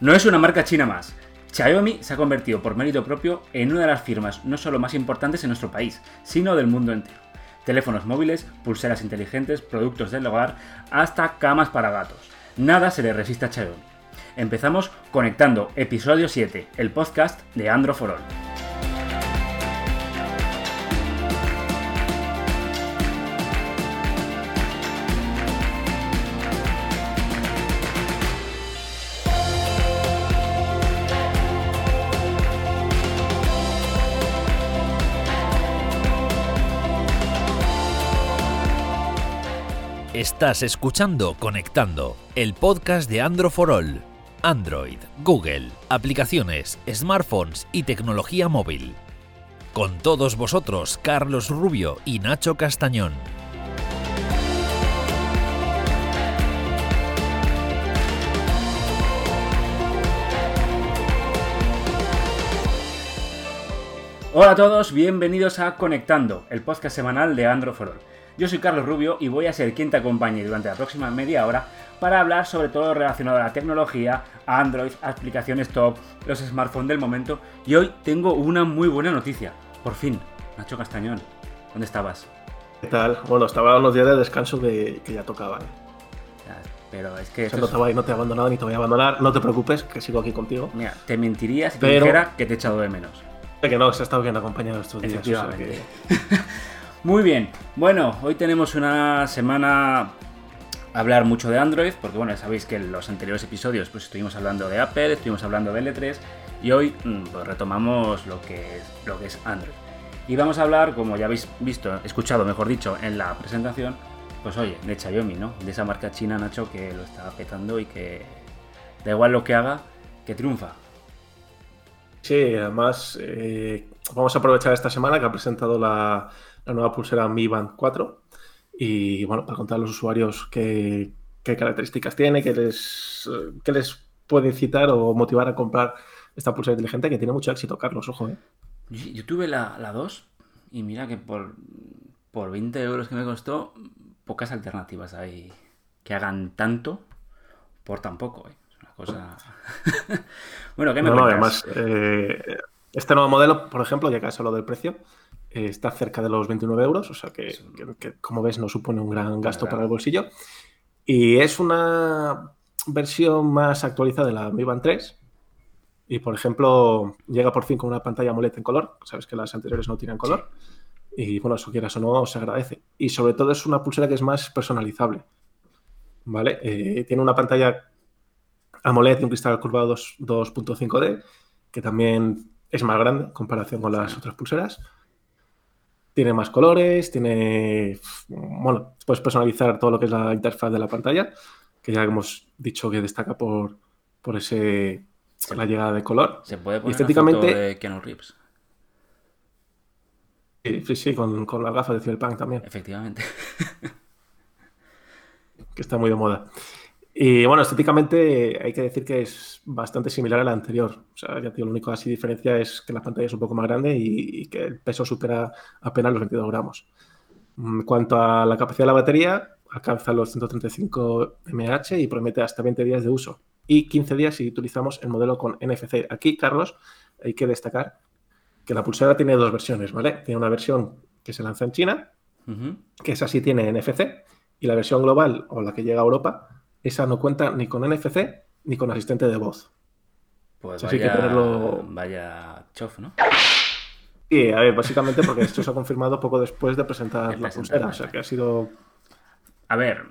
No es una marca china más. Xiaomi se ha convertido por mérito propio en una de las firmas no solo más importantes en nuestro país, sino del mundo entero. Teléfonos móviles, pulseras inteligentes, productos del hogar, hasta camas para gatos. Nada se le resiste a Xiaomi. Empezamos conectando episodio 7, el podcast de Andro Estás escuchando Conectando, el podcast de Andro for All. Android, Google, aplicaciones, smartphones y tecnología móvil. Con todos vosotros, Carlos Rubio y Nacho Castañón. Hola a todos, bienvenidos a Conectando, el podcast semanal de Andro for All. Yo soy Carlos Rubio y voy a ser quien te acompañe durante la próxima media hora para hablar sobre todo lo relacionado a la tecnología, a Android, a aplicaciones top, los smartphones del momento. Y hoy tengo una muy buena noticia. Por fin, Nacho Castañón, ¿dónde estabas? ¿Qué tal? Bueno, estaba unos días de descanso que, ya tocaban. Pero es que. no, te voy, no te he abandonado ni te voy a abandonar. No te preocupes, que sigo aquí contigo. Mira, te mentiría si te dijera que te he echado de menos. Que no, se ha estado bien acompañado estos días. Muy bien, bueno, hoy tenemos una semana a hablar mucho de Android, porque bueno, sabéis que en los anteriores episodios pues estuvimos hablando de Apple, estuvimos hablando de L3 y hoy mm, pues, retomamos lo que, es, lo que es Android. Y vamos a hablar, como ya habéis visto, escuchado mejor dicho, en la presentación, pues oye, de Xiaomi, ¿no? De esa marca china, Nacho, que lo está petando y que da igual lo que haga, que triunfa. Sí, además eh, vamos a aprovechar esta semana que ha presentado la, la nueva pulsera Mi Band 4 y bueno, para contar a los usuarios qué, características tiene, qué les, qué les puede incitar o motivar a comprar esta pulsera inteligente que tiene mucho éxito, Carlos, ojo. ¿eh? Yo, tuve la, la 2 y mira que por, por 20 euros que me costó, pocas alternativas hay que hagan tanto por tan poco. ¿eh? Es una cosa... bueno, ¿qué me no, además, eh, este nuevo modelo, por ejemplo, ya que has hablado del precio, eh, está cerca de los 29 euros, o sea que, como ves no supone un gran gasto para el bolsillo. Y es una versión más actualizada de la Mi Band 3. Y por ejemplo, llega por fin con una pantalla AMOLED en color. Sabes que las anteriores no tienen color. Y bueno, eso quieras o no, se agradece. Y sobre todo es una pulsera que es más personalizable. ¿Vale? Eh, tiene una pantalla AMOLED y un cristal curvado 2.5D, que también es más grande en comparación con las otras pulseras. Tiene más colores, tiene. Bueno, puedes personalizar todo lo que es la interfaz de la pantalla, que ya hemos dicho que destaca por, por ese. la llegada de color. Se puede poner estéticamente, una foto de Keanu Reeves. Sí, sí, con, con las gafas de Cyberpunk también. Efectivamente. que está muy de moda. Y bueno, estéticamente hay que decir que es bastante similar a la anterior. O sea, ya tío, lo único así diferencia es que la pantalla es un poco más grande y, que el peso supera apenas los 22 gramos. En cuanto a la capacidad de la batería, alcanza los 135 mAh y promete hasta 20 días de uso. Y 15 días si utilizamos el modelo con NFC. Aquí, Carlos, hay que destacar que la pulsera tiene dos versiones, ¿vale? Tiene una versión que se lanza en China, que esa sí tiene NFC, y la versión global o la que llega a Europa esa no cuenta ni con NFC ni con asistente de voz. Pues vaya, que tenerlo... vaya chof, ¿no? Sí, a ver, básicamente porque esto se ha confirmado poco después de presentar la pulsera, o sea que ha sido... A ver,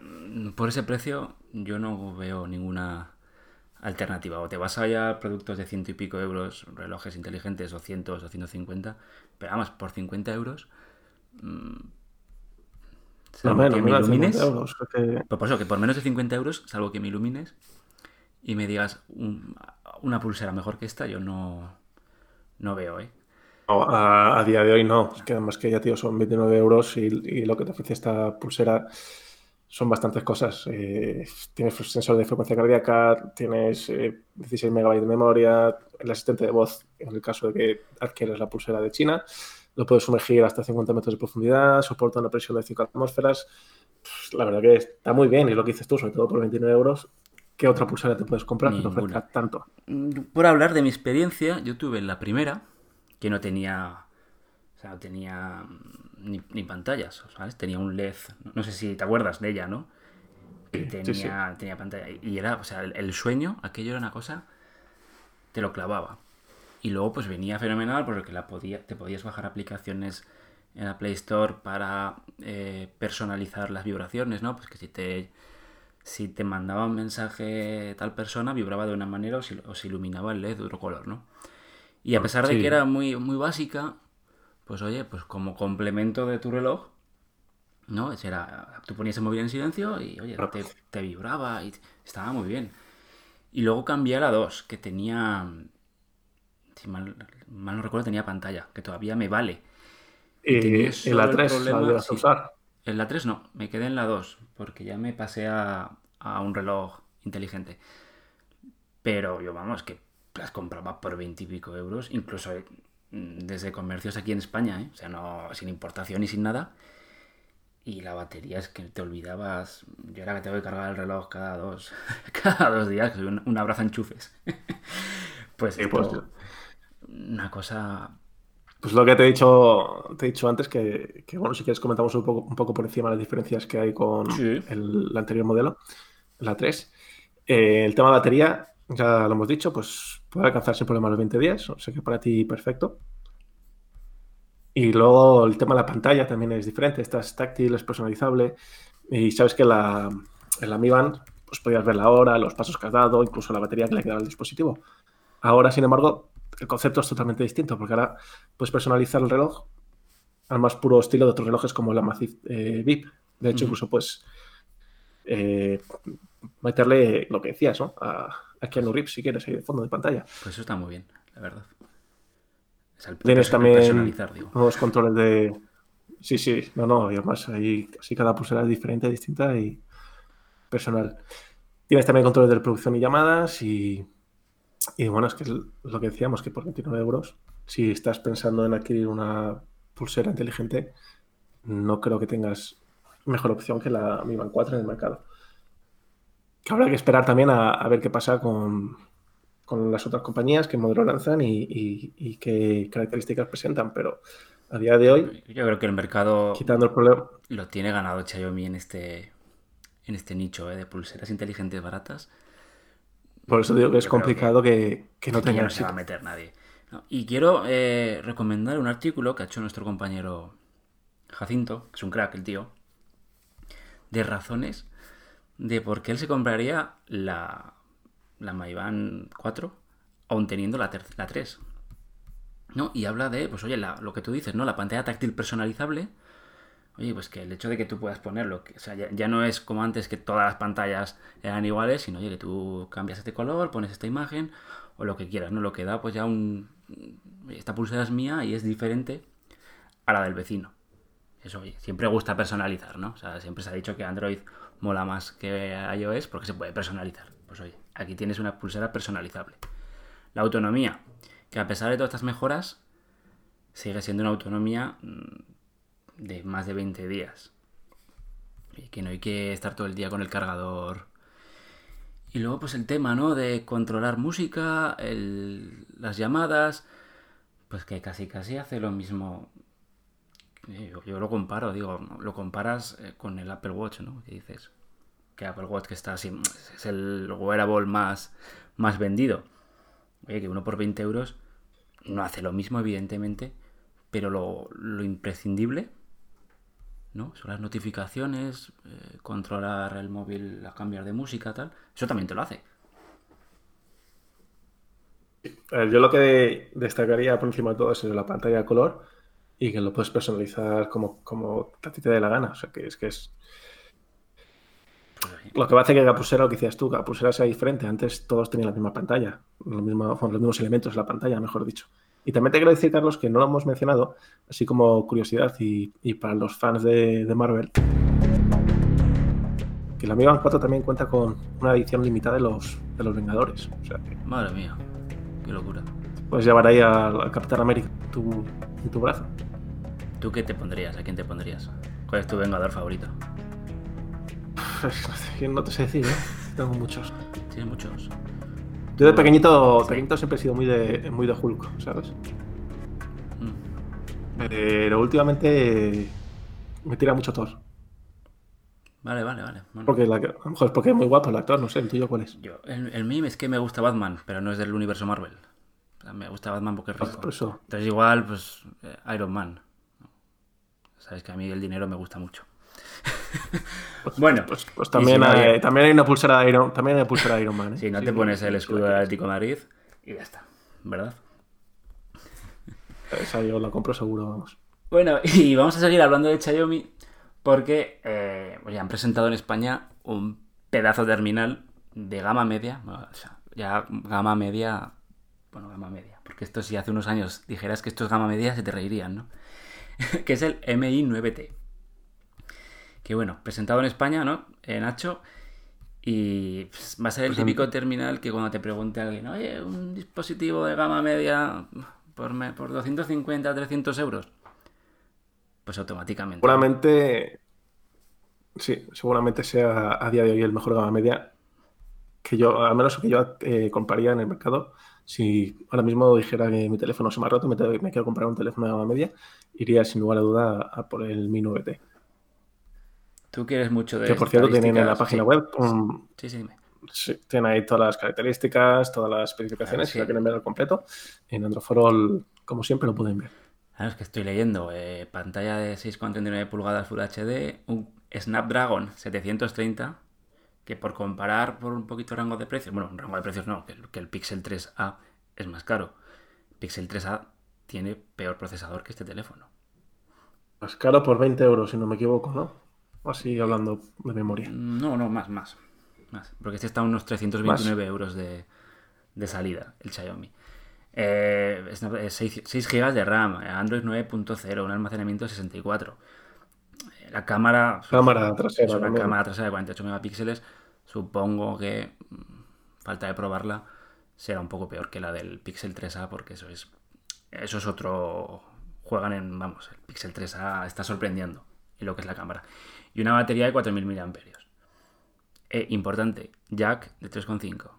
por ese precio yo no veo ninguna alternativa. O te vas allá a productos de ciento y pico euros, relojes inteligentes o cientos o 150, pero además por 50 euros... No, menos, que me ilumines. Pues por eso, que por menos de 50 euros, salvo que me ilumines y me digas una pulsera mejor que esta, yo no, no veo, ¿eh? a, día de hoy no. Es que además que ya, tío, son 29 euros y, lo que te ofrece esta pulsera son bastantes cosas. Eh, tienes sensor de frecuencia cardíaca, tienes 16 eh, megabytes de memoria, el asistente de voz en el caso de que adquieras la pulsera de China lo puedes sumergir hasta 50 metros de profundidad, soporta una presión de 5 atmósferas. la verdad que está muy bien, y lo que dices tú, sobre todo por 29 euros, ¿qué otra pulsera te puedes comprar que te ofrezca tanto? Mm, por hablar de mi experiencia, yo tuve la primera que no tenía. O sea, no tenía ni, pantallas, ¿sabes? Tenía un LED. No sé si te acuerdas de ella, ¿no? Y tenía, tenía pantalla. Y era, o sea, el, sueño, aquello era una cosa. Te lo clavaba. Y luego, pues venía fenomenal porque la podía, te podías bajar aplicaciones en la Play Store para eh, personalizar las vibraciones, ¿no? Pues que si te si te mandaba un mensaje tal persona, vibraba de una manera o, se iluminaba el LED de otro color, ¿no? Y a pesar de que era muy, muy básica, pues oye, pues como complemento de tu reloj, ¿no? Era, tú ponías el móvil en silencio y oye, te, vibraba y estaba muy bien. Y luego cambié a la 2, que tenía, si mal, no recuerdo, tenía pantalla, que todavía me vale. Y, en la 3 la de usar. En la 3 no, me quedé en la 2, porque ya me pasé a, un reloj inteligente. Pero yo, vamos, que las compraba por 20 y pico euros, incluso mm, desde comercios aquí en España, ¿eh? o sea, no sin importación y sin nada. Y la batería es que te olvidabas. Yo era que tengo que cargar el reloj cada dos, cada dos días, que soy un, abrazo enchufes. pues, pues una cosa pues lo que te he dicho, te he dicho antes, que, bueno, si quieres comentamos un poco, un poco por encima las diferencias que hay con el, anterior modelo, la 3. Eh, el tema de batería, ya lo hemos dicho, pues puede alcanzar sin problema los 20 días, o sea que para ti perfecto. Y luego el tema de la pantalla también es diferente, esta es táctil, es personalizable y sabes que la, en la Mi Band pues podías ver la hora, los pasos que has dado, incluso la batería que le quedado al dispositivo. Ahora, sin embargo, el concepto es totalmente distinto, porque ahora puedes personalizar el reloj al más puro estilo de otros relojes como la Massive eh, VIP. De hecho, incluso pues meterle lo que decías, ¿no? A, a Keanu Reeves, si quieres, ahí de fondo de pantalla. Pues eso está muy bien, la verdad. Tienes también nuevos controles de... Sí, sí, no, no, y además ahí así cada pulsera es diferente, distinta y personal. Tienes también controles de reproducción y llamadas y y bueno, es que es lo que decíamos, que por 29 euros, si estás pensando en adquirir una pulsera inteligente, no creo que tengas mejor opción que la Mi Band 4 en el mercado. Que habrá que esperar también a, ver qué pasa con, las otras compañías, qué modelo lanzan y, qué características presentan, pero a día de hoy... Yo creo que el mercado quitando el problema, lo tiene ganado Xiaomi en este, en este nicho ¿eh? de pulseras inteligentes baratas por eso digo que es complicado que, no tenga. No se va a meter nadie. Y quiero eh, recomendar un artículo que ha hecho nuestro compañero Jacinto, que es un crack el tío, de razones de por qué él se compraría la, la Maiban 4 aún teniendo la, la 3. ¿No? Y habla de, pues oye, lo que tú dices, ¿no? La pantalla táctil personalizable Oye, pues que el hecho de que tú puedas ponerlo, que, o sea, ya, no es como antes que todas las pantallas eran iguales, sino oye, que tú cambias este color, pones esta imagen o lo que quieras, ¿no? Lo que da pues ya un... Esta pulsera es mía y es diferente a la del vecino. Eso, oye, siempre gusta personalizar, ¿no? O sea, siempre se ha dicho que Android mola más que iOS porque se puede personalizar. Pues oye, aquí tienes una pulsera personalizable. La autonomía, que a pesar de todas estas mejoras, sigue siendo una autonomía mm, de más de 20 días. Y que no hay que estar todo el día con el cargador. Y luego pues el tema, ¿no? De controlar música, las llamadas, pues que casi casi hace lo mismo. Eh, yo, lo comparo, digo, lo comparas eh, con el Apple Watch, ¿no? Que dices que Apple Watch que está así, es el wearable más, más vendido. Oye, que uno por 20 euros no hace lo mismo, evidentemente, pero lo, lo imprescindible ¿no? Son las notificaciones, eh, controlar el móvil, a cambiar de música, tal. Eso también te lo hace. yo lo que destacaría por encima de todo es la pantalla de color y que lo puedes personalizar como, como a ti te dé la gana. O sea, que es que es. Lo que va a hacer que la pulsera, lo que decías tú, pulsera sea diferente. Antes todos tenían la misma pantalla, los mismos, los mismos elementos de la pantalla, mejor dicho. Y también te quiero decir, Carlos, que no lo hemos mencionado, así como curiosidad y, para los fans de, Marvel, que la Amiga 4 también cuenta con una edición limitada de los, de los Vengadores. Madre mía, qué locura. Puedes llevar ahí al, Capitán América tu, en tu brazo. ¿Tú qué te pondrías? ¿A quién te pondrías? ¿Cuál es tu Vengador favorito? no te sé decir, ¿eh? Tengo muchos. tiene muchos. Yo de pequeñito, pequeñito siempre he sido muy de, muy de Hulk, ¿sabes? Mm. Pero últimamente me tira mucho Thor. Vale, vale, vale. Porque a lo mejor es porque es muy guapo el actor, no sé, el tuyo cuál es. Yo, el, el mío es que me gusta Batman, pero no es del universo Marvel. me gusta Batman porque es ah, rico. Entonces igual, pues, eh, Iron Man. Sabes que a mí el dinero me gusta mucho. Bueno, pues, pues también, hay, también hay una pulsera de Iron, también hay pulsera de Iron Man. ¿eh? Si no te pones el escudo del Atlético de Madrid y ya está, ¿verdad? Esa yo la compro seguro, vamos. Bueno, y vamos a seguir hablando de Xiaomi porque eh, han presentado en España un pedazo terminal de gama media, o sea, ya gama media, bueno, gama media, porque esto si hace unos años dijeras que esto es gama media se te reirían, ¿no? que es el MI 9T. Que bueno, presentado en España, ¿no? En Nacho. Y pues, va a ser el pues típico terminal que cuando te pregunte alguien, oye, un dispositivo de gama media por, por 250, 300 euros, pues automáticamente. Seguramente, sí, seguramente sea a día de hoy el mejor gama media que yo, al menos que yo eh, compraría en el mercado. Si ahora mismo dijera que mi teléfono se me ha roto, me, me quiero comprar un teléfono de gama media, iría sin lugar a duda a por el Mi 9T. Tú quieres mucho de Que por cierto tienen en la página web Sí, sí, sí, tienen ahí todas las características, todas las especificaciones, si lo quieren ver al completo. En Androforol, como siempre, lo pueden ver. Claro, es que estoy leyendo. Eh, pantalla de 6,39 pulgadas Full HD, un Snapdragon 730, que por comparar por un poquito rango de precios, bueno, un rango de precios no, que, que el Pixel 3A es más caro. Pixel 3A tiene peor procesador que este teléfono. Más caro por 20 euros, si no me equivoco, ¿no? Así hablando de memoria. No, no, más, más. más. Porque este está a unos 329 euros de, salida, el Xiaomi. Eh, 6, 6, GB de RAM, Android 9.0, un almacenamiento de 64. Eh, la cámara. Cámara trasera. una cámara trasera de 48 megapíxeles. Supongo que, mm, falta de probarla, será un poco peor que la del Pixel 3A, porque eso es. Eso es otro. Juegan en. Vamos, el Pixel 3A está sorprendiendo en lo que es la cámara y una batería de 4.000 mAh. Eh, importante, jack de 3,5.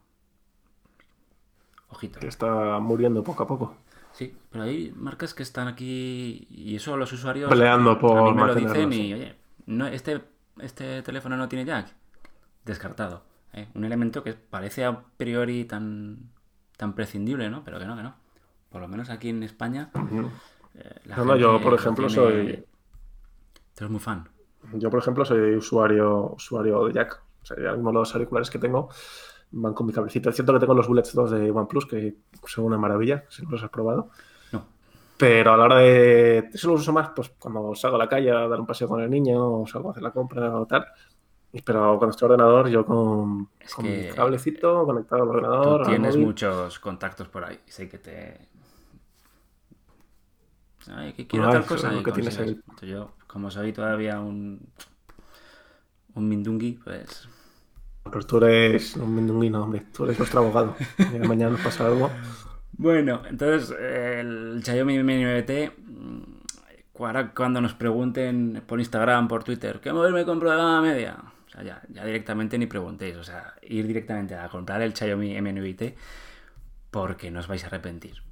Ojito. Que está muriendo poco a poco. Sí, pero hay marcas que están aquí y eso los usuarios peleando por a mí me lo dicen y oye, no, este, este teléfono no tiene jack. Descartado. ¿eh? Un elemento que parece a priori tan, tan prescindible, ¿no? Pero que no, que no. Por lo menos aquí en España. Eh, no, yo, por ejemplo, soy. Tú eres muy fan. Yo, por ejemplo, soy usuario, usuario de Jack. O sea, algunos de los auriculares que tengo van con mi cablecito. Es cierto que tengo los Bullets 2 de OnePlus, que son una maravilla, si no los has probado. No. Pero a la hora de. Eso lo uso más pues, cuando salgo a la calle a dar un paseo con el niño, o salgo a hacer la compra o tal. Pero cuando estoy ordenador, yo con, mi cablecito conectado al ordenador. Tú tienes muchos contactos por ahí. Sé que te. Ay, que quiero tal cosa. Que tienes ahí. Yo como soy todavía un, un Mindungi, pues... Pero tú eres un Mindungi, no, hombre, tú eres nuestro abogado. mañana nos pasa algo. Bueno, entonces el Xiaomi Mi 9T, cuando nos pregunten por Instagram, por Twitter, ¿qué móvil me compro de gama media? O sea, ya, ya, directamente ni preguntéis, o sea, ir directamente a comprar el Xiaomi M9T porque no os vais a arrepentir.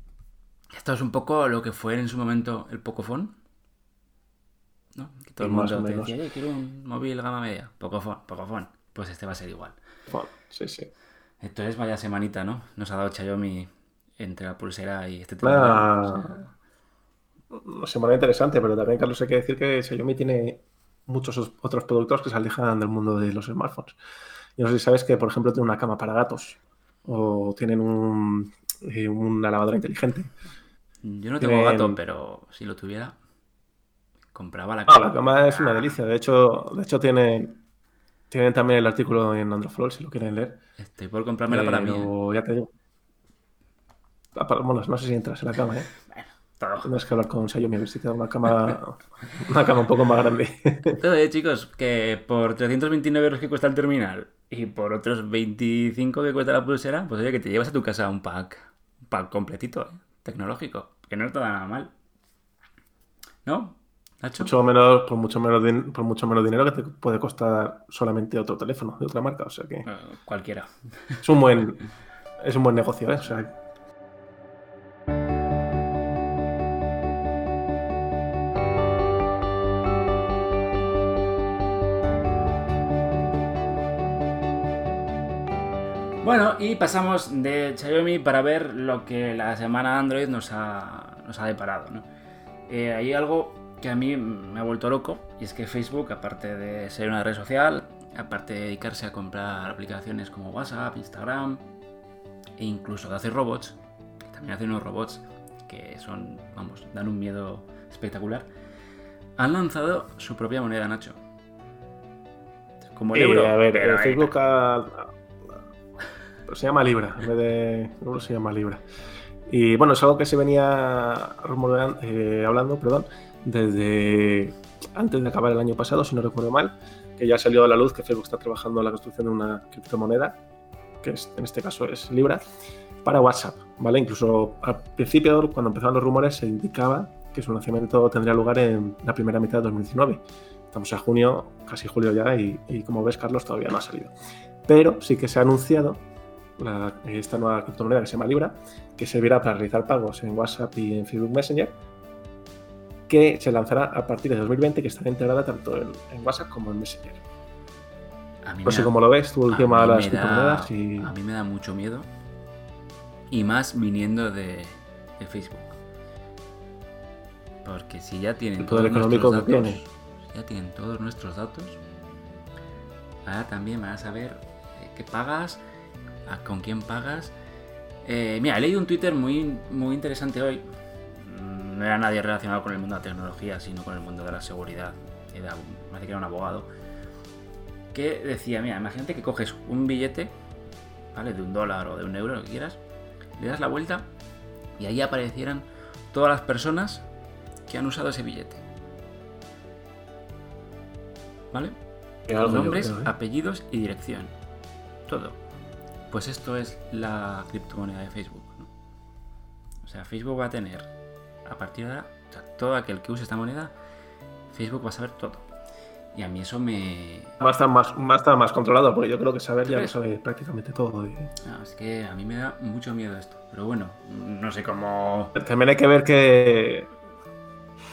Esto es un poco lo que fue en su momento el Pocophone, que todo el mundo te decía, quiero un móvil gama media. Pocophone, Pocophone. Pues este va a ser igual. Sí, sí. Entonces, vaya semanita, ¿no? Nos ha dado Xiaomi entre la pulsera y este teléfono. Una semana interesante, pero también, Carlos, hay que decir que Xiaomi tiene muchos otros productos que se alejan del mundo de los smartphones. Y no sé si sabes que, por ejemplo, tiene una cama para gatos o tienen un, eh, una lavadora inteligente. Yo no tengo gato, pero si lo tuviera compraba la cama. la cama es una delicia. De hecho, de hecho tienen, tienen también el artículo en Androflor, si lo quieren leer. Estoy por comprármela para mí. ¿eh? ya te digo. Ah, bueno, no sé si entras en la cama, ¿eh? Bueno, Tienes que hablar con Xiaomi a ver si te da una cama, una cama un poco más grande. Entonces, chicos, que por 329 euros que cuesta el terminal y por otros 25 que cuesta la pulsera, pues oye, que te llevas a tu casa un pack, un pack completito, ¿eh? tecnológico, que no está nada mal. ¿No? Mucho menos, por, mucho menos por mucho menos dinero que te puede costar solamente otro teléfono de otra marca. O sea que. Eh, cualquiera. Es un buen. Es un buen negocio, ¿eh? O sea, Bueno, y pasamos de Xiaomi para ver lo que la semana Android nos ha, nos ha deparado. ¿no? Eh, hay algo que a mí me ha vuelto loco, y es que Facebook, aparte de ser una red social, aparte de dedicarse a comprar aplicaciones como WhatsApp, Instagram, e incluso de hacer robots, que también hacen unos robots que son, vamos, dan un miedo espectacular, han lanzado su propia moneda, Nacho. Como el euro. A ver, Facebook ha, se llama Libra, en vez de euro se llama Libra. Y bueno, es algo que se venía eh, hablando perdón, desde antes de acabar el año pasado, si no recuerdo mal, que ya salió a la luz que Facebook está trabajando en la construcción de una criptomoneda, que en este caso es Libra, para WhatsApp. ¿vale? Incluso al principio, cuando empezaron los rumores, se indicaba que su lanzamiento tendría lugar en la primera mitad de 2019. Estamos a junio, casi julio ya, y, y como ves, Carlos, todavía no ha salido. Pero sí que se ha anunciado esta nueva criptomoneda que se llama Libra, que servirá para realizar pagos en WhatsApp y en Facebook Messenger, que se lanzará a partir de 2020, que estará integrada tanto en, WhatsApp como en Messenger. no sé cómo lo ves tú el tema de las criptomonedas. Y... A mí me da mucho miedo, y más viniendo de, Facebook. Porque si ya tienen todos nuestros datos, ya tienen todos nuestros datos, ahora también van a saber eh, qué pagas, con quién pagas. Eh, mira, he leído un Twitter muy, muy interesante hoy. No era nadie relacionado con el mundo de la tecnología, sino con el mundo de la seguridad. Era, me parece que era un abogado. Que decía, mira, imagínate que coges un billete, ¿vale? De un dólar o de un euro, lo que quieras. Le das la vuelta y ahí aparecieran todas las personas que han usado ese billete. ¿Vale? Nombres, ¿eh? apellidos y dirección. Todo. Pues esto es la criptomoneda de Facebook. O sea, Facebook va a tener, a partir de ahora, todo aquel que use esta moneda, Facebook va a saber todo. Y a mí eso me. Va a estar más, va más controlado, porque yo creo que saber ya lo sabe prácticamente todo. es que a mí me da mucho miedo esto. Pero bueno, no sé cómo. También hay que ver que.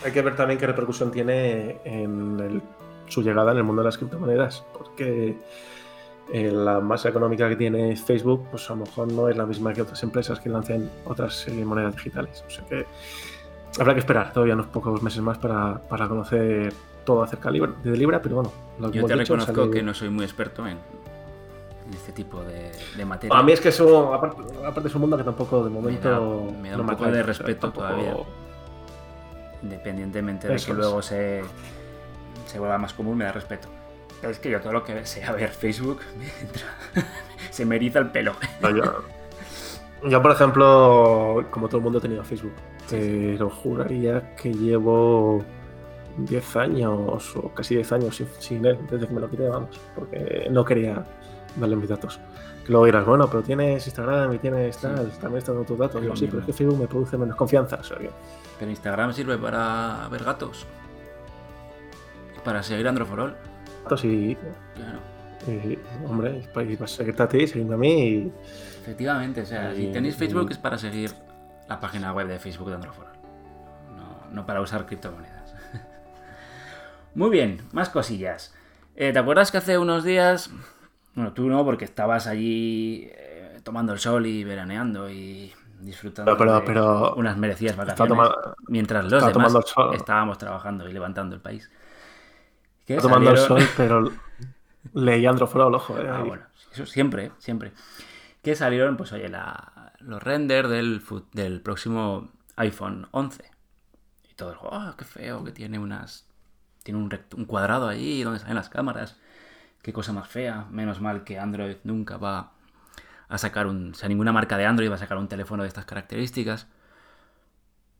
Hay que ver también qué repercusión tiene en su llegada en el mundo de las criptomonedas. Porque eh, la masa económica que tiene Facebook, pues a lo mejor no es la misma que otras empresas que lancen otras eh, monedas digitales. O sea que habrá que esperar todavía unos pocos meses más para, conocer todo acerca de Libra, pero bueno. Lo Yo te reconozco que no soy muy experto en, este tipo de, materia. A mí es que eso, aparte, es un mundo que tampoco de momento... Me da, un poco de respeto todavía. Independientemente de que luego se, se vuelva más común, me da respeto. Es que yo todo lo que sea ver Facebook se me eriza el pelo. yo, por ejemplo, como todo el mundo he tenido Facebook, pero juraría que llevo 10 años o casi 10 años sin, él, desde que me lo quité, vamos, porque no quería darle mis datos. Que luego dirás, bueno, pero tienes Instagram y tienes tal, también están dando tus datos. Digo, sí, pero es que Facebook me produce menos confianza. Pero Instagram sirve para ver gatos. Para seguir Androforol y. hombre, para seguirte a ti, seguirme a mí. Efectivamente, o sea, si tenéis Facebook es para seguir la página web de Facebook de Androfor. No, para usar criptomonedas. Muy bien, más cosillas. Eh, ¿Te acuerdas que hace unos días. Bueno, tú no, porque estabas allí eh, tomando el sol y veraneando y disfrutando de unas merecidas vacaciones. mientras los demás estábamos trabajando y levantando el país. Tomando el sol, pero leí Androforo al ojo. Eh, ah, bueno, eso siempre, siempre. Que salieron, pues oye, los renders del, del próximo iPhone 11. Y todo oh, qué feo, que tiene unas. Tiene un, un cuadrado ahí donde salen las cámaras. Qué cosa más fea. Menos mal que Android nunca va a sacar un. O sea, ninguna marca de Android va a sacar un teléfono de estas características.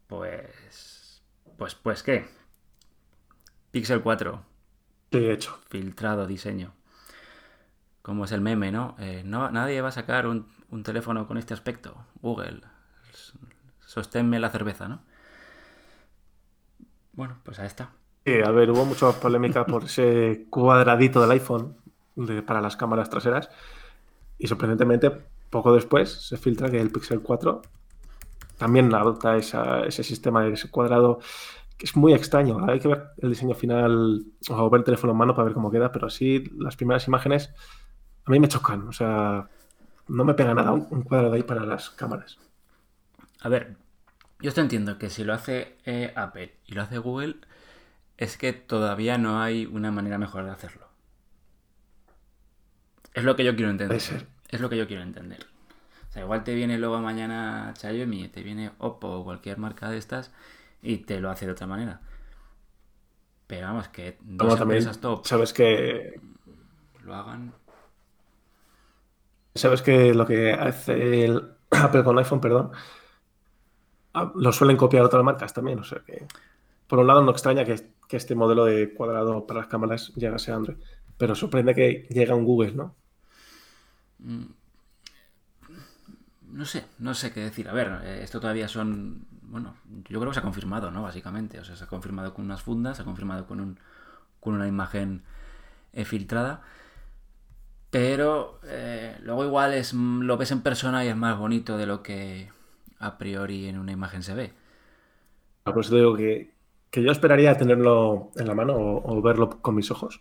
Pues. Pues, pues, ¿qué? Pixel 4 hecho. Filtrado diseño. Como es el meme, ¿no? Eh, no nadie va a sacar un, teléfono con este aspecto. Google. Sosténme la cerveza, ¿no? Bueno, pues ahí está. Sí, a ver, hubo mucha polémica por ese cuadradito del iPhone para las cámaras traseras y sorprendentemente poco después se filtra que el Pixel 4 también adopta ese sistema de ese cuadrado que es muy extraño. Hay que ver el diseño final o ver el teléfono en mano para ver cómo queda, pero así las primeras imágenes a mí me chocan. O sea, no me pega nada un, cuadrado ahí para las cámaras. A ver, yo estoy entiendo que si lo hace eh, Apple y lo hace Google, es que todavía no hay una manera mejor de hacerlo. Es lo que yo quiero entender. Es lo que yo quiero entender. O sea, igual te viene luego mañana Xiaomi, te viene Oppo o cualquier marca de estas y te lo hace de otra manera. Pero vamos, que dos empresas top sabes que lo hagan. Sabes que lo que hace el Apple con iPhone, perdón, ah, lo suelen copiar otras marcas también. O sea que, por un lado, no extraña que, este modelo de cuadrado para las cámaras llegase a Android. Pero sorprende que llegue a un Google, ¿no? Mm. No sé, no sé qué decir. A ver, eh, esto todavía son bueno, yo creo que se ha confirmado, ¿no? Básicamente, o sea, se ha confirmado con unas fundas, se ha confirmado con, un, con una imagen eh, filtrada, pero eh, luego igual es, lo ves en persona y es más bonito de lo que a priori en una imagen se ve. Por eso digo que, yo esperaría tenerlo en la mano o verlo con mis ojos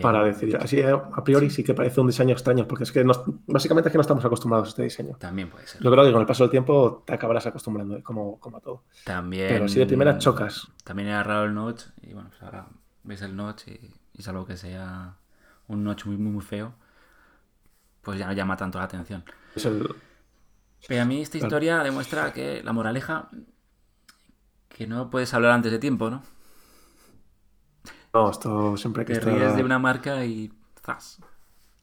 para decidir. Así eh, a priori sí que parece un diseño extraño, porque es que básicamente es que no estamos acostumbrados a este diseño. También puede ser. Yo creo que con el paso del tiempo te acabarás acostumbrando, eh, como, como a todo. También. Pero si de primera chocas. También era raro el notch, y bueno, pues ahora ves el notch y, y salvo que sea un notch muy, muy, muy feo, pues ya no llama tanto la atención. Pero a mí esta historia demuestra que la moraleja, que no puedes hablar antes de tiempo, ¿no? No, esto siempre que Te ríes de una marca y ¡zas!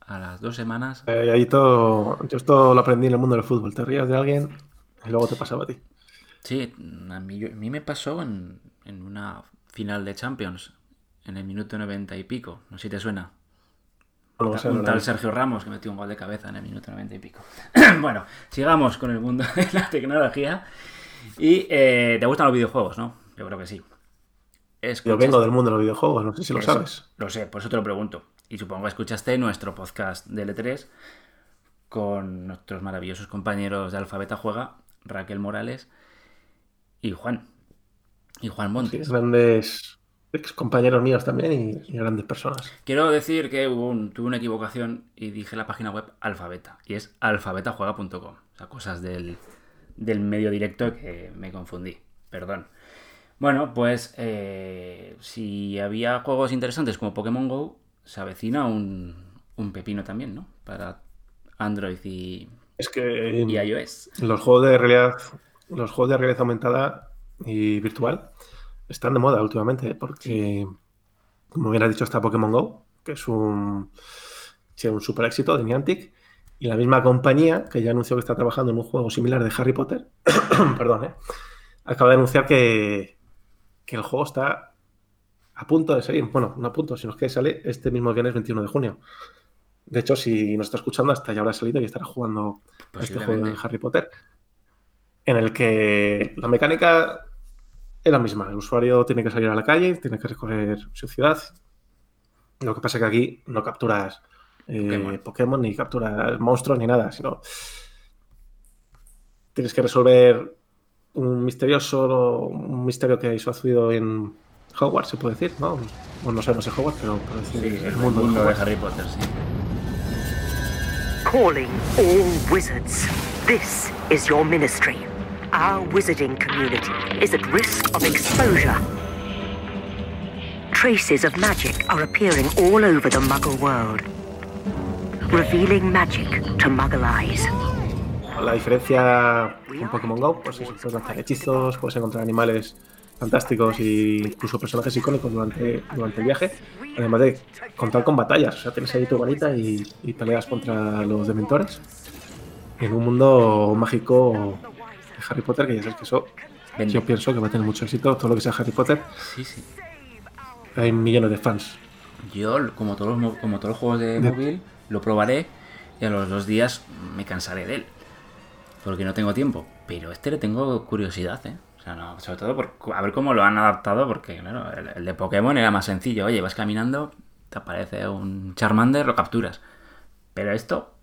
A las dos semanas. Eh, ahí todo. Yo esto lo aprendí en el mundo del fútbol. Te ríes de alguien y luego te pasaba a ti. Sí, a mí, a mí me pasó en, una final de Champions, en el minuto noventa y pico. No sé si te suena. Un tal Sergio Ramos que metió un gol de cabeza en el minuto noventa y pico. bueno, sigamos con el mundo de la tecnología. Y eh, te gustan los videojuegos, ¿no? Yo creo que sí. Yo vengo del mundo de los videojuegos, no sé si lo sabes. Lo sé, por eso te lo pregunto. Y supongo que escuchaste nuestro podcast de L3 con nuestros maravillosos compañeros de Alfabeta Juega, Raquel Morales y Juan. Y Juan Montes. grandes ex compañeros míos también y, grandes personas. Quiero decir que tuve una equivocación y dije la página web Alfabeta y es alfabetajuega.com. O sea, cosas del, del medio directo que me confundí. Perdón. Bueno, pues eh, si había juegos interesantes como Pokémon Go, se avecina un, pepino también, ¿no? Para Android y, es que, iOS. Los juegos de realidad, los juegos de realidad aumentada y virtual están de moda últimamente, porque, como bien has dicho, está Pokémon Go, que es un, un super éxito de Niantic, y la misma compañía que ya anunció que está trabajando en un juego similar de Harry Potter, perdón, ¿eh? acaba de anunciar que, que el juego está a punto de salir. Bueno, no a punto, sino que sale este mismo viernes 21 de junio. De hecho, si nos está escuchando, hasta ya habrá salido y estará jugando este juego de Harry Potter. En el que la mecánica es la misma. El usuario tiene que salir a la calle, tiene que recorrer su ciudad. Lo que pasa es que aquí no capturas eh, Pokémon. ni capturas monstruos ni nada, sino tienes que resolver un misterioso, un misterio que ha sucedido en Hogwarts, se puede decir, ¿no? Bueno, no sabemos en Hogwarts, pero, pero decir, sí, el mundo, mundo de, de Harry Potter, sí. Calling all wizards. This is your ministry. Our wizarding community is at risk of exposure. Traces of magic are appearing all over the Muggle world, revealing magic to Muggle eyes. La diferencia con Pokémon Go, pues puedes lanzar hechizos, puedes encontrar animales fantásticos e incluso personajes icónicos durante, durante el viaje, además de contar con batallas. O sea, tienes ahí tu varita y, peleas contra los dementores en un mundo mágico Harry Potter, que ya sabes que eso yo pienso que va a tener mucho éxito, todo lo que sea Harry Potter. Sí, sí. Hay millones de fans. Yo, como todos los, como todos los juegos de, de... móvil, lo probaré y a los dos días me cansaré de él porque no tengo tiempo. Pero este le tengo curiosidad, ¿eh? O sea, no, sobre todo por a ver cómo lo han adaptado, porque claro, el, de Pokémon era más sencillo. Oye, vas caminando, te aparece un Charmander, lo capturas. Pero esto.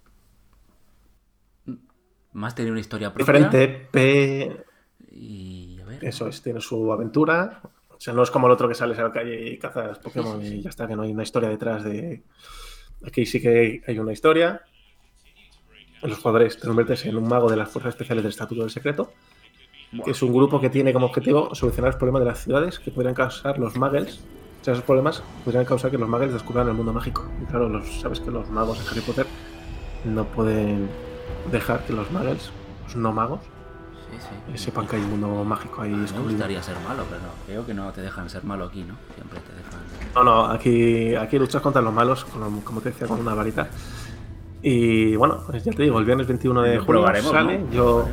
Más tiene una historia propia. Diferente, P. Y a ver. Eso es, tiene su aventura. O sea, no es como el otro que sales a la calle y cazas Pokémon y ya está, que no hay una historia detrás de. Aquí sí que hay una historia. Los jugadores te conviertes en un mago de las fuerzas especiales del Estatuto del Secreto que es un grupo que tiene como objetivo solucionar los problemas de las ciudades que podrían causar los muggles. O sea, esos problemas podrían causar que los muggles descubran el mundo mágico. Y claro, los, sabes que los magos en Harry Potter no pueden dejar que los muggles, los no magos, sí, sepan que hay un mundo mágico ahí. Me gustaría ser malo, pero no. Creo que no te dejan ser malo aquí, ¿no? Siempre te dejan. No, no, aquí, aquí luchas contra los malos, como te decía, con una varita. Y bueno, pues ya te digo, el viernes 21 de julio sale. Yo.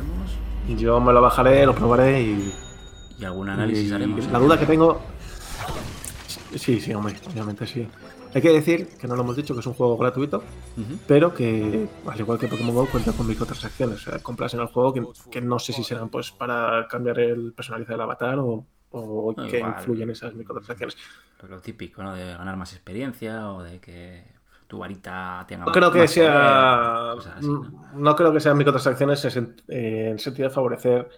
Yo me lo bajaré, lo probaré y. Y algún análisis haremos. La duda que tengo. Sí, sí, hombre, obviamente sí. Hay que decir, que no lo hemos dicho, que es un juego gratuito, pero que, al igual que Pokémon GO, cuenta con microtransacciones. O sea, compras en el juego que, no sé si serán pues para cambiar el personalizar del avatar o, o que influyen esas microtransacciones. Pues lo típico, ¿no? De ganar más experiencia o de que tu varita tenga no creo que sea ¿no? creo que sean microtransacciones en, el sentido de favorecer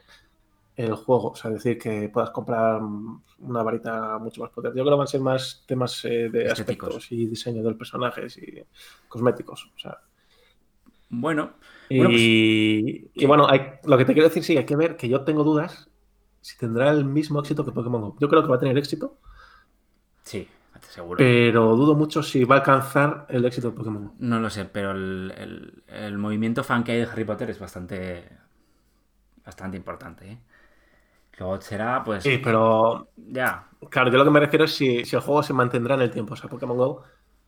el juego o sea decir que puedas comprar una varita mucho más potente yo creo que van a ser más temas eh, de aspectos y diseño del personaje y cosméticos o sea bueno, y bueno, pues, hay, lo que te quiero decir sí hay que ver que yo tengo dudas si tendrá el mismo éxito que Pokémon Go yo creo que va a tener éxito sí pero dudo mucho si va a alcanzar el éxito de Pokémon. No lo sé, pero el, movimiento fan que hay de Harry Potter es bastante. bastante importante, ¿eh? Luego será, pues. Sí, pero. Ya. Claro, yo lo que me refiero es si, el juego se mantendrá en el tiempo. O sea, Pokémon Go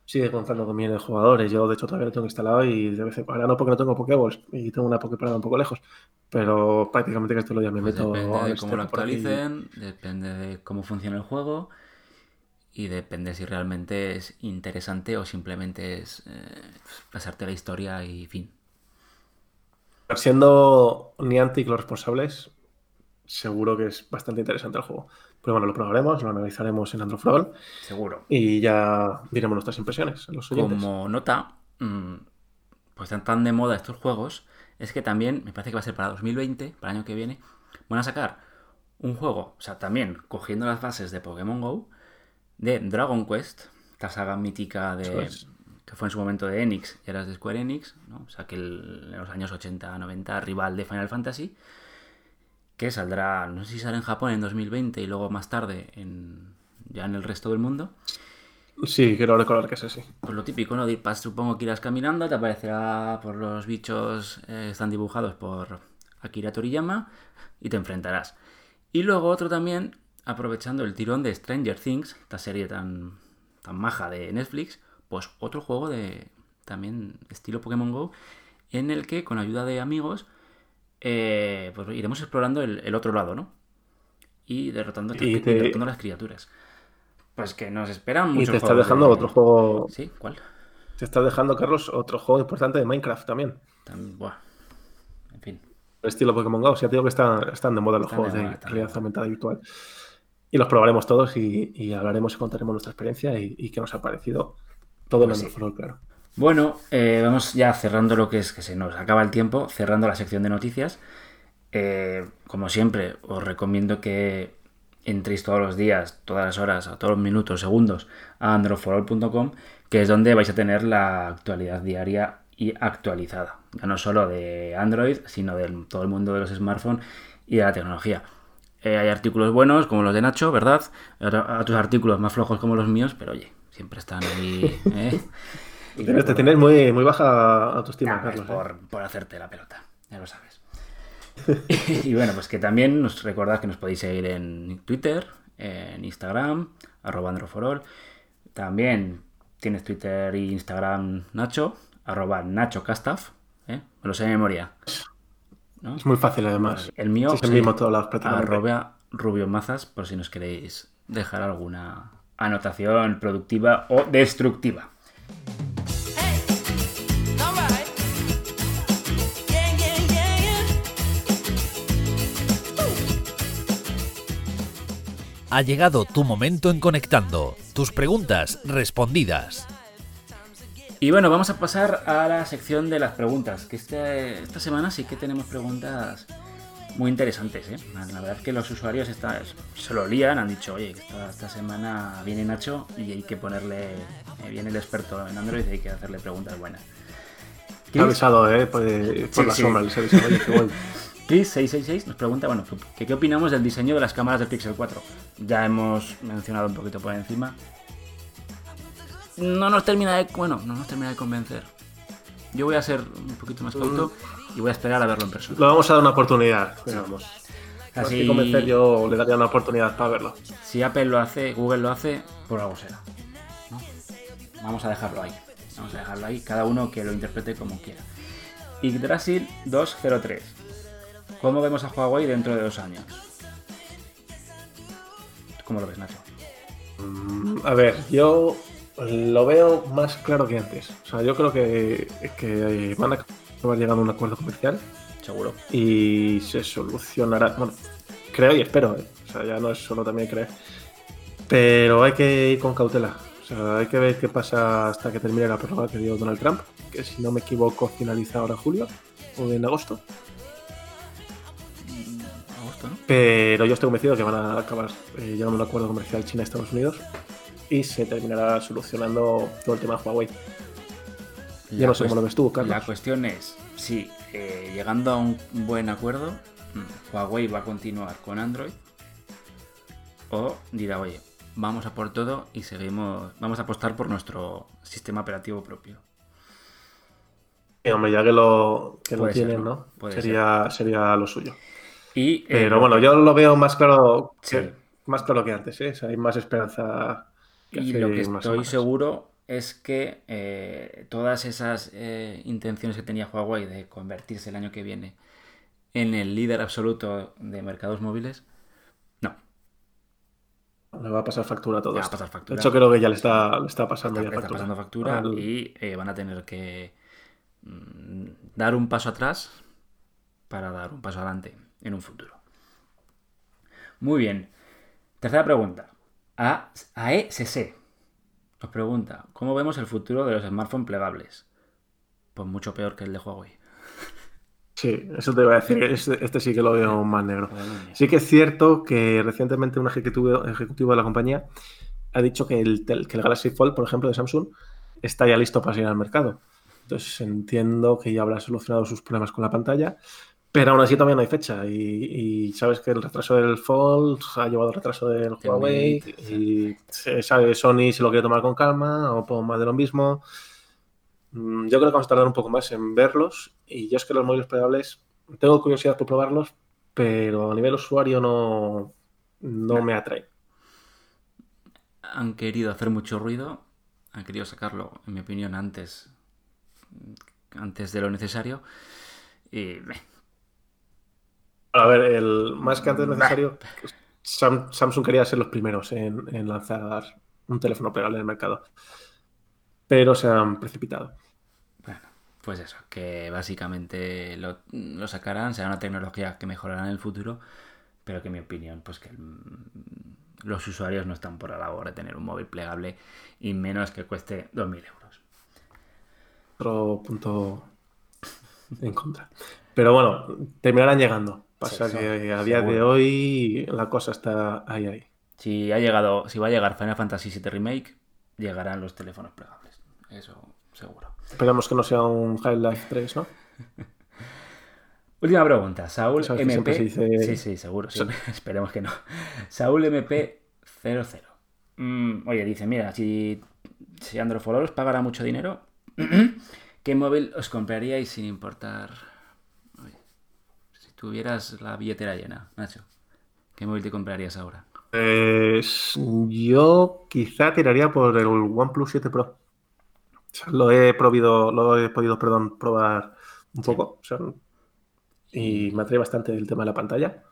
sigue contando con de jugadores. Yo, de hecho, todavía lo tengo instalado y de vez en cuando. no porque no tengo Pokéballs y tengo una Poképarada un poco lejos. Pero prácticamente que esto lo ya me pues meto. Depende de cómo lo actualicen, depende de cómo funciona el juego y depende si realmente es interesante o simplemente es eh, pasarte la historia y fin. Siendo Niantic los responsables, seguro que es bastante interesante el juego. Pero bueno, lo probaremos, lo analizaremos en Androfrol. Seguro. Y ya diremos nuestras impresiones los Como nota, mm, pues están tan de moda estos juegos, es que también, me parece que va a ser para 2020, para el año que viene, van a sacar un juego, o sea, también cogiendo las bases de Pokémon Go, de Dragon Quest, esta saga mítica de, que fue en su momento de Enix y era de Square Enix, o sea que en los años 80-90 rival de Final Fantasy, que saldrá, no sé si sale en Japón en 2020 y luego más tarde en, ya en el resto del mundo. Sí, quiero recordar que es así. Pues lo típico, ¿no? Supongo que irás caminando, te aparecerá por los bichos, eh, están dibujados por Akira Toriyama y te enfrentarás. Y luego otro también aprovechando el tirón de Stranger Things, esta serie tan, tan maja de Netflix, pues otro juego de también estilo Pokémon Go, en el que con ayuda de amigos eh, pues iremos explorando el, otro lado, ¿no? Y derrotando, a las criaturas. Pues que nos esperan mucho. Y te está dejando otro juego. ¿Sí? ¿Cuál? Te está dejando, Carlos, otro juego importante de Minecraft también. Buah. En fin. Estilo Pokémon Go. O sea, digo que están, están de moda los juegos de, realidad aumentada virtual y los probaremos todos y, hablaremos y contaremos nuestra experiencia y, qué nos ha parecido todo pues el sí. claro. Bueno, eh, vamos ya cerrando lo que es que se nos acaba el tiempo, cerrando la sección de noticias. Eh, como siempre, os recomiendo que entréis todos los días, todas las horas, a todos los minutos, segundos a androforall.com, que es donde vais a tener la actualidad diaria y actualizada. Ya no solo de Android, sino de todo el mundo de los smartphones y de la tecnología. Eh, hay artículos buenos, como los de Nacho, ¿verdad? Otros artículos más flojos como los míos, pero oye, siempre están ahí. ¿eh? Te tienes muy, muy baja autoestima, Carlos. Por, ¿eh? por, hacerte la pelota, ya lo sabes. y bueno, pues que también nos recordad que nos podéis seguir en Twitter, en Instagram, arroba androforol. También tienes Twitter e Instagram Nacho, arroba Nacho Castaf, ¿eh? me lo sé de memoria. Es muy fácil además. El mío es el mismo todas las arroba Rubio Mazas, por si nos queréis dejar alguna anotación productiva o destructiva. Ha llegado tu momento en Conectando. Tus preguntas respondidas. Y bueno, vamos a pasar a la sección de las preguntas, que este, esta semana sí que tenemos preguntas muy interesantes. ¿eh? La verdad es que los usuarios está, se lo lían, han dicho, oye, esta, semana viene Nacho y hay que ponerle, eh, viene el experto en Android y hay que hacerle preguntas buenas. ha avisado, ¿eh? Por, la sombra, les avisado, oye, qué bueno. Chris666 nos pregunta, bueno, ¿qué, ¿qué opinamos del diseño de las cámaras del Pixel 4? Ya hemos mencionado un poquito por encima. No nos termina de, bueno, no nos termina de convencer. Yo voy a ser un poquito más cauto y voy a esperar a verlo en persona. Lo vamos a dar una oportunidad, digamos. Así que convencer yo le daría una oportunidad para verlo. Si Apple lo hace, Google lo hace, por algo será. Vamos a dejarlo ahí. Vamos a dejarlo ahí, cada uno que lo interprete como quiera. Yggdrasil 203. ¿Cómo vemos a Huawei dentro de dos años? ¿Cómo lo ves, Nacho? Mm, a ver, yo lo veo más claro que antes. O sea, yo creo que, que van a acabar llegando a un acuerdo comercial. Seguro. Y se solucionará. Bueno, creo y espero. ¿eh? O sea, ya no es solo también creer. Pero hay que ir con cautela. O sea, hay que ver qué pasa hasta que termine la prórroga que dio Donald Trump, que si no me equivoco finaliza ahora julio o en agosto. Pero yo estoy convencido que van a acabar eh, llegando a un acuerdo comercial China-Estados Unidos y se terminará solucionando todo el tema de Huawei. yo no sé cómo lo ves tú, Carlos. La cuestión es, si eh, llegando a un buen acuerdo, mm, Huawei va a continuar con Android o dirá, oye, vamos a por todo y seguimos, vamos a apostar por nuestro sistema operativo propio. hombre, ya que lo, que lo tienen, ¿no? Sería, sería lo suyo. Y, eh, Pero bueno, yo lo veo más claro que, más claro que antes, ¿eh? hay más esperanza. y lo que estoy seguro es que eh, todas esas eh, intenciones que tenía Huawei de convertirse el año que viene en el líder absoluto de mercados móviles, no. Le va a pasar factura a todo. Le va a pasar factura. De hecho, creo que ya le está, le está pasando ya factura. pasando factura y van a tener que mm, dar un paso atrás para dar un paso adelante en un futuro. Muy bien. Tercera pregunta. A AECC nos pregunta, ¿cómo vemos el futuro de los smartphones plegables? Pues mucho peor que el de Huawei. Sí, eso te iba a decir. Este, este sí que lo veo más negro. Sí que es cierto que recientemente un ejecutivo, ejecutivo de la compañía ha dicho que el, que el Galaxy Fold, por ejemplo, de Samsung, está ya listo para salir al mercado. Entonces entiendo que ya habrá solucionado sus problemas con la pantalla, pero aún así todavía no hay fecha y, sabes que el retraso del Fold ha llevado el retraso del Huawei y sabe Sony se lo quiere tomar con calma o pongo más de lo mismo. Mm, yo creo que vamos a tardar un poco más en verlos y yo es que los móviles plegables tengo curiosidad por probarlos, pero a nivel usuario no, no me atrae. Han querido hacer mucho ruido, han querido sacarlo, en mi opinión, antes, antes de lo necesario y a ver, el, más que antes necesario, Samsung quería ser los primeros en, lanzar un teléfono plegable en el mercado. Pero se han precipitado. Bueno, pues eso, que básicamente lo, sacarán, será una tecnología que mejorará en el futuro, pero que en mi opinión, pues que los usuarios no están por la labor de tener un móvil plegable y menos que cueste 2.000 euros. Otro punto en contra. Pero bueno, terminarán llegando. Pasa que a día de hoy la cosa está ahí, ahí. Si ha llegado, si va a llegar Final Fantasy VII Remake, llegarán los teléfonos plegables. Eso seguro. Esperamos que no sea un High Life 3, ¿no? Última pregunta. Saúl MP. Sí, sí, seguro. Esperemos que no. Saúl MP 00. Mm, oye, dice, mira, si, si Android pagará mucho dinero, ¿qué móvil os compraríais sin importar tuvieras la billetera llena, Nacho, ¿qué móvil te comprarías ahora? Pues yo quizá tiraría por el OnePlus 7 Pro. lo he probido, lo he podido, perdón, probar un poco. y me atrae bastante el tema de la pantalla.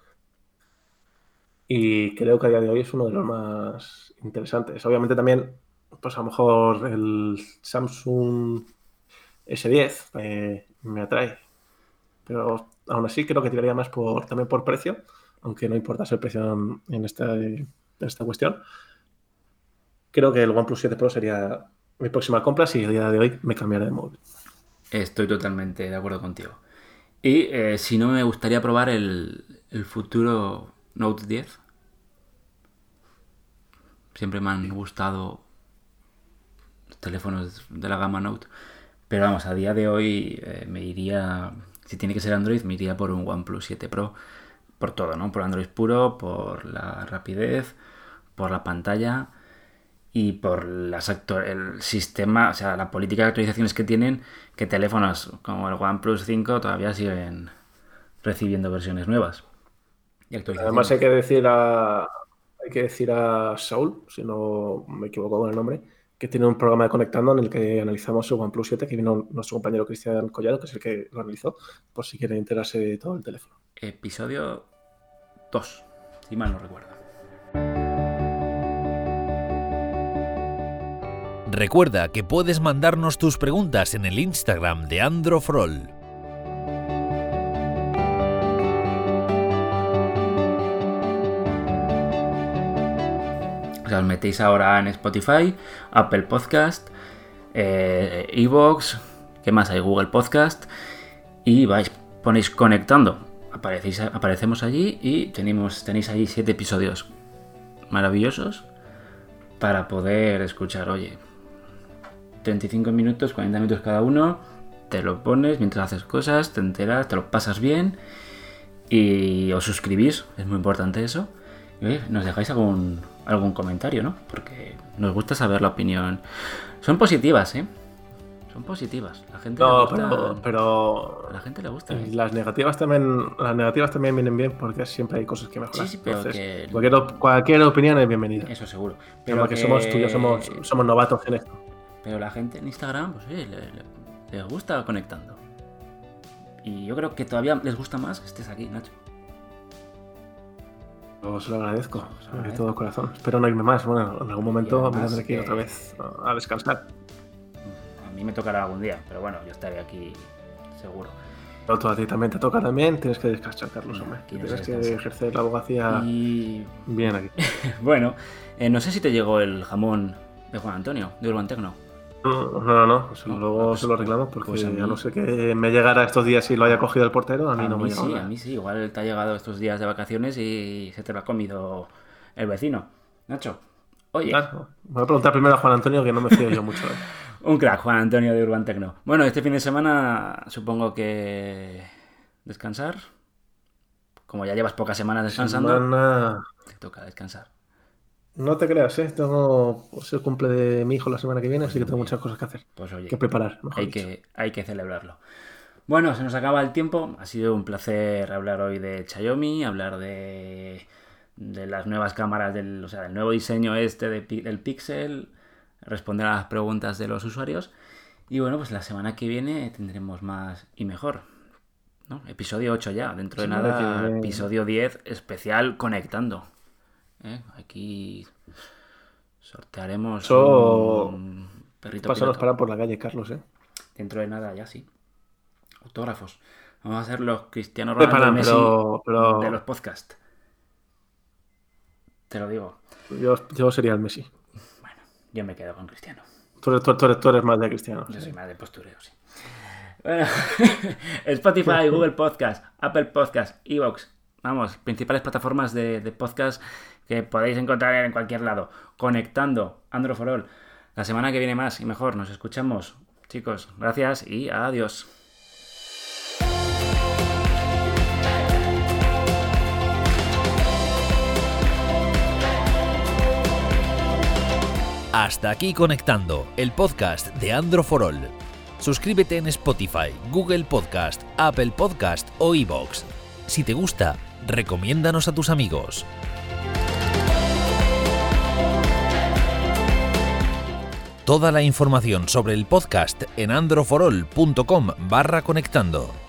Y creo que a día de hoy es uno de los más interesantes. Obviamente también, pues a lo mejor el Samsung S10 eh, me atrae. Pero aún así creo que tiraría más por también por precio, aunque no importa el precio en, este, esta cuestión. Creo que el OnePlus 7 Pro sería mi próxima compra si a día de hoy me cambiara de móvil. Estoy totalmente de acuerdo contigo. Y eh, si no, me gustaría probar el, el futuro Note 10. Siempre me han gustado los teléfonos de la gama Note. Pero vamos, a día de hoy eh, me iría, si tiene que ser Android, me iría por un OnePlus 7 Pro. Por todo, ¿no? Por Android puro, por la rapidez, por la pantalla y por las el sistema, o sea, la política de actualizaciones que tienen, que teléfonos como el OnePlus 5 todavía siguen recibiendo versiones nuevas. Además hay que decir a hay que decir a Saul, si no me equivoco con el nombre, que tiene un programa de Conectando en el que analizamos su OnePlus 7, que vino nuestro compañero Cristian Collado, que es el que lo analizó, por si quieren enterarse de todo el teléfono. Episodio 2, si mal no recuerdo. Recuerda que puedes mandarnos tus preguntas en el Instagram de Androfrol. Os metéis ahora en Spotify, Apple Podcast, eh, Evox, ¿qué más hay? Google Podcast. Y vais, ponéis conectando. Aparecéis, aparecemos allí y tenemos, tenéis ahí siete episodios maravillosos para poder escuchar. Oye, 35 minutos, 40 minutos cada uno. Te lo pones mientras haces cosas, te enteras, te lo pasas bien y os suscribís, es muy importante eso. Y nos dejáis algún, algún comentario, ¿no? Porque nos gusta saber la opinión. Son positivas, ¿eh? Son positivas. La gente no, pero, pero, a la gente le gusta. Las negativas también, las negativas también vienen bien porque siempre hay cosas que mejorar. Sí, sí, pero que... cualquier, opinión es bienvenida. Eso seguro. Pero que, somos tuyos, somos, somos novatos en esto. Pero la gente en Instagram, pues sí, les gusta conectando. Y yo creo que todavía les gusta más que estés aquí, Nacho. Os lo agradezco, de todo corazón. Espero no irme más. Bueno, en algún momento me tendré que ir otra vez a descansar. A mí me tocará algún día, pero bueno, yo estaré aquí seguro. A ti también te toca también, tienes que descansar, Carlos, hombre. Tienes que ejercer la abogacía bien aquí. bueno, eh, no sé si te llegó el jamón de Juan Antonio, de Urban Tecno. No, no, no, luego pues, se lo reclamo porque pues a, no sé que me llegara estos días y lo haya cogido el portero, a mí no me llega. Sí, a mí sí, igual te ha llegado estos días de vacaciones y se te lo ha comido el vecino. Nacho, oye. voy a preguntar primero a Juan Antonio que no me fío yo mucho. Un crack, Juan Antonio de Urban Tecno. Bueno, este fin de semana supongo que descansar. Como ya llevas pocas semanas descansando, te toca descansar. No te creas, ¿eh? Tengo pues, el cumple de mi hijo la semana que viene, así que tengo muchas cosas que hacer. Pues oye, que preparar. Hay que, hay que celebrarlo. Bueno, se nos acaba el tiempo. Ha sido un placer hablar hoy de Xiaomi, hablar de, de las nuevas cámaras, del, o sea, del nuevo diseño este del Pixel, responder a las preguntas de los usuarios. Y bueno, pues la semana que viene tendremos más y mejor. ¿no? Episodio 8 ya, dentro de nada, episodio 10 especial conectando. ¿Eh? Aquí sortearemos un perrito. Pasaros para por la calle, Carlos, ¿eh? Dentro de nada, ya sí. Autógrafos. Vamos a hacer los Cristiano Ronaldo de los podcasts. Te lo digo. Yo, sería el Messi. Bueno, yo me quedo con Cristiano. Tú eres, más de Cristiano. Yo soy más de postureo, sí. Bueno, Spotify, Google Podcast, Apple Podcast, Evox, vamos, principales plataformas de, podcast que podéis encontrar en cualquier lado. Conectando Andro La semana que viene más y mejor. Nos escuchamos. Chicos, gracias y adiós. Hasta aquí Conectando, el podcast de Andro Suscríbete en Spotify, Google Podcast, Apple Podcast o iVoox. Si te gusta, recomiéndanos a tus amigos. Toda la información sobre el podcast en androforol.com barra conectando.